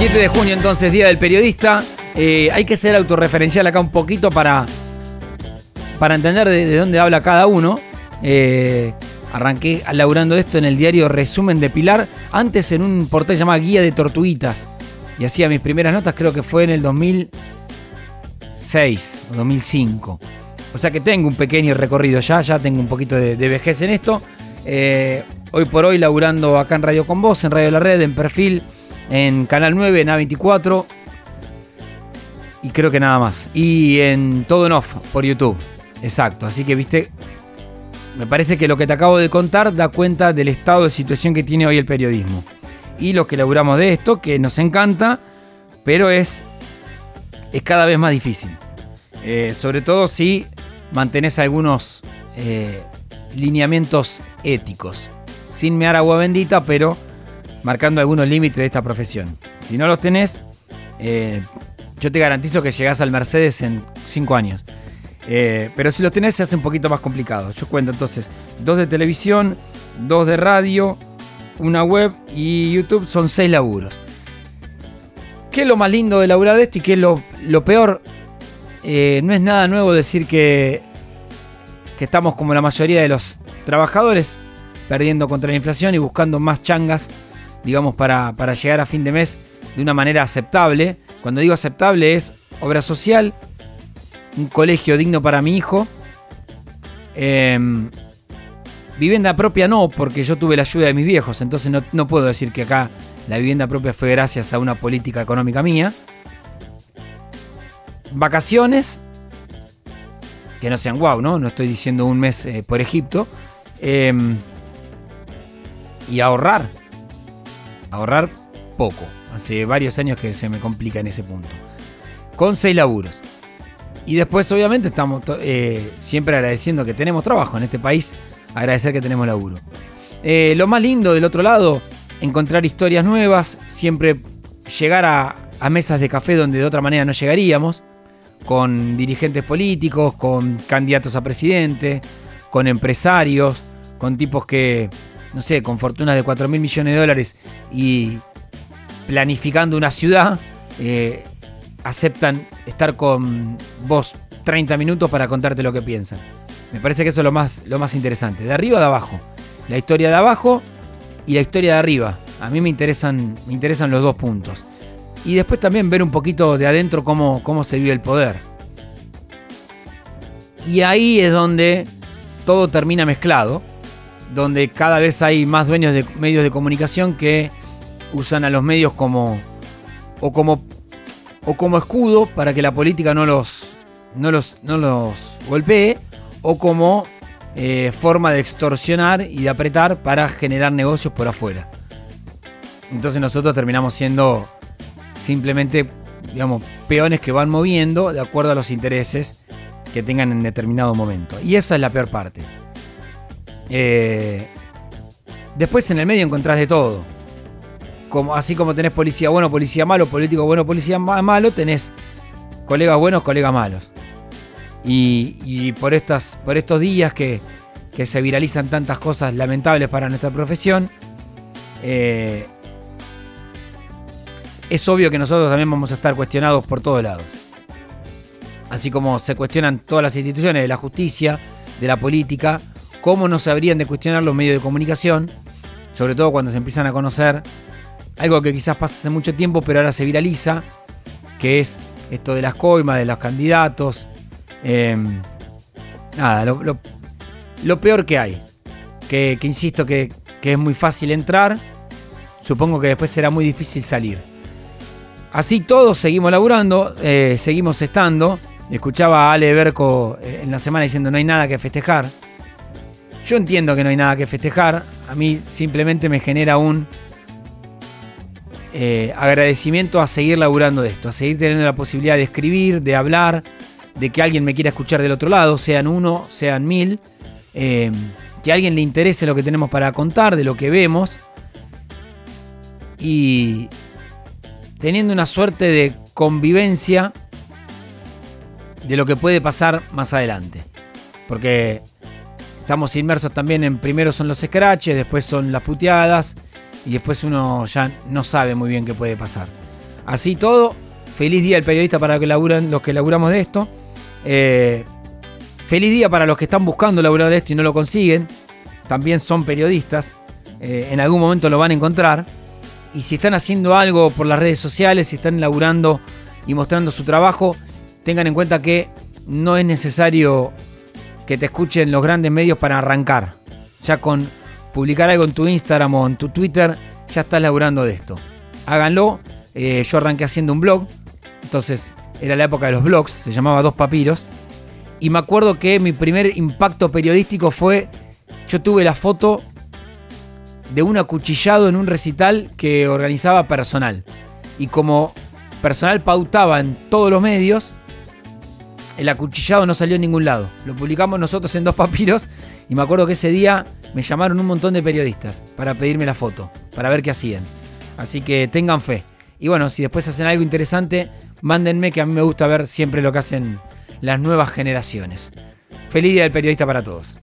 7 de junio entonces, Día del Periodista. Eh, hay que ser autorreferencial acá un poquito para, para entender de, dónde habla cada uno. Eh, arranqué laburando esto en el diario Resumen de Pilar, antes en un portal llamado Guía de Tortuguitas. Y hacía mis primeras notas, creo que fue en el 2006 o 2005. O sea que tengo un pequeño recorrido ya, ya tengo un poquito de, vejez en esto. Eh, hoy por hoy laburando acá en Radio Con Voz, en Radio La Red, en Perfil en Canal 9, en A24. Y creo que nada más. Y en todo en off por YouTube. Exacto. Así que, viste, me parece que lo que te acabo de contar da cuenta del estado de situación que tiene hoy el periodismo. Y lo que laburamos de esto, que nos encanta, pero es, es cada vez más difícil. Eh, sobre todo si mantenés algunos eh, lineamientos éticos. Sin mear agua bendita, pero marcando algunos límites de esta profesión. Si no los tenés, eh, yo te garantizo que llegás al Mercedes en 5 años. Eh, pero si los tenés se hace un poquito más complicado. Yo cuento entonces dos de televisión, dos de radio, una web y YouTube son seis laburos. ¿Qué es lo más lindo de laburar de esto y qué es lo, peor? Eh, no es nada nuevo decir que, que estamos como la mayoría de los trabajadores, perdiendo contra la inflación y buscando más changas digamos, para, llegar a fin de mes de una manera aceptable. Cuando digo aceptable es obra social, un colegio digno para mi hijo. Em, vivienda propia no, porque yo tuve la ayuda de mis viejos, entonces no, puedo decir que acá la vivienda propia fue gracias a una política económica mía. Vacaciones, que no sean guau, ¿no? No estoy diciendo un mes eh, por Egipto. Em, y ahorrar, ahorrar poco. Hace varios años que se me complica en ese punto. Con seis laburos. Y después, obviamente, estamos eh, siempre agradeciendo que tenemos trabajo en este país. Agradecer que tenemos laburo. Eh, lo más lindo del otro lado, encontrar historias nuevas. Siempre llegar a, a mesas de café donde de otra manera no llegaríamos. Con dirigentes políticos, con candidatos a presidente, con empresarios, con tipos que no sé, con fortunas de 4 mil millones de dólares y planificando una ciudad, eh, aceptan estar con vos 30 minutos para contarte lo que piensan. Me parece que eso es lo más, lo más interesante. De arriba a de abajo. La historia de abajo y la historia de arriba. A mí me interesan, me interesan los dos puntos. Y después también ver un poquito de adentro cómo, cómo se vive el poder. Y ahí es donde todo termina mezclado donde cada vez hay más dueños de medios de comunicación que usan a los medios como o como o como escudo para que la política no los no los, no los golpee o como eh, forma de extorsionar y de apretar para generar negocios por afuera. Entonces nosotros terminamos siendo simplemente, digamos, peones que van moviendo de acuerdo a los intereses que tengan en determinado momento. Y esa es la peor parte. Eh, después en el medio encontrás de todo. Como, así como tenés policía bueno, policía malo, político bueno, policía malo, tenés colegas buenos, colegas malos. Y, por, estas, por estos días que, se viralizan tantas cosas lamentables para nuestra profesión, eh, es obvio que nosotros también vamos a estar cuestionados por todos lados. Así como se cuestionan todas las instituciones de la justicia, de la política, cómo no se habrían de cuestionar los medios de comunicación, sobre todo cuando se empiezan a conocer algo que quizás pasa hace mucho tiempo, pero ahora se viraliza, que es esto de las coimas, de los candidatos. Em, nada, lo, peor que hay. Que, insisto que, es muy fácil entrar, supongo que después será muy difícil salir. Así todos seguimos laburando, eh, seguimos estando. Escuchaba a Ale Berco eh, en la semana diciendo no hay nada que festejar. Yo entiendo que no hay nada que festejar. A mí simplemente me genera un eh, agradecimiento a seguir laburando de esto, a seguir teniendo la posibilidad de escribir, de hablar, de que alguien me quiera escuchar del otro lado, sean uno, sean mil. Eh, que a alguien le interese lo que tenemos para contar, de lo que vemos. Y teniendo una suerte de convivencia de lo que puede pasar más adelante. Porque Estamos inmersos también en primero son los scratches, después son las puteadas y después uno ya no sabe muy bien qué puede pasar. Así todo, feliz día del periodista para que laburan, los que laburamos de esto. Eh, feliz día para los que están buscando laburar de esto y no lo consiguen. También son periodistas. Eh, en algún momento lo van a encontrar. Y si están haciendo algo por las redes sociales, si están laburando y mostrando su trabajo, tengan en cuenta que no es necesario que te escuchen los grandes medios para arrancar. Ya con publicar algo en tu Instagram o en tu Twitter, ya estás laburando de esto. Háganlo. Eh, yo arranqué haciendo un blog. Entonces era la época de los blogs. Se llamaba Dos Papiros. Y me acuerdo que mi primer impacto periodístico fue. Yo tuve la foto de un acuchillado en un recital que organizaba personal. Y como personal pautaba en todos los medios, el acuchillado no salió en ningún lado. Lo publicamos nosotros en dos papiros y me acuerdo que ese día me llamaron un montón de periodistas para pedirme la foto, para ver qué hacían. Así que tengan fe. Y bueno, si después hacen algo interesante, mándenme que a mí me gusta ver siempre lo que hacen las nuevas generaciones. Feliz día del periodista para todos.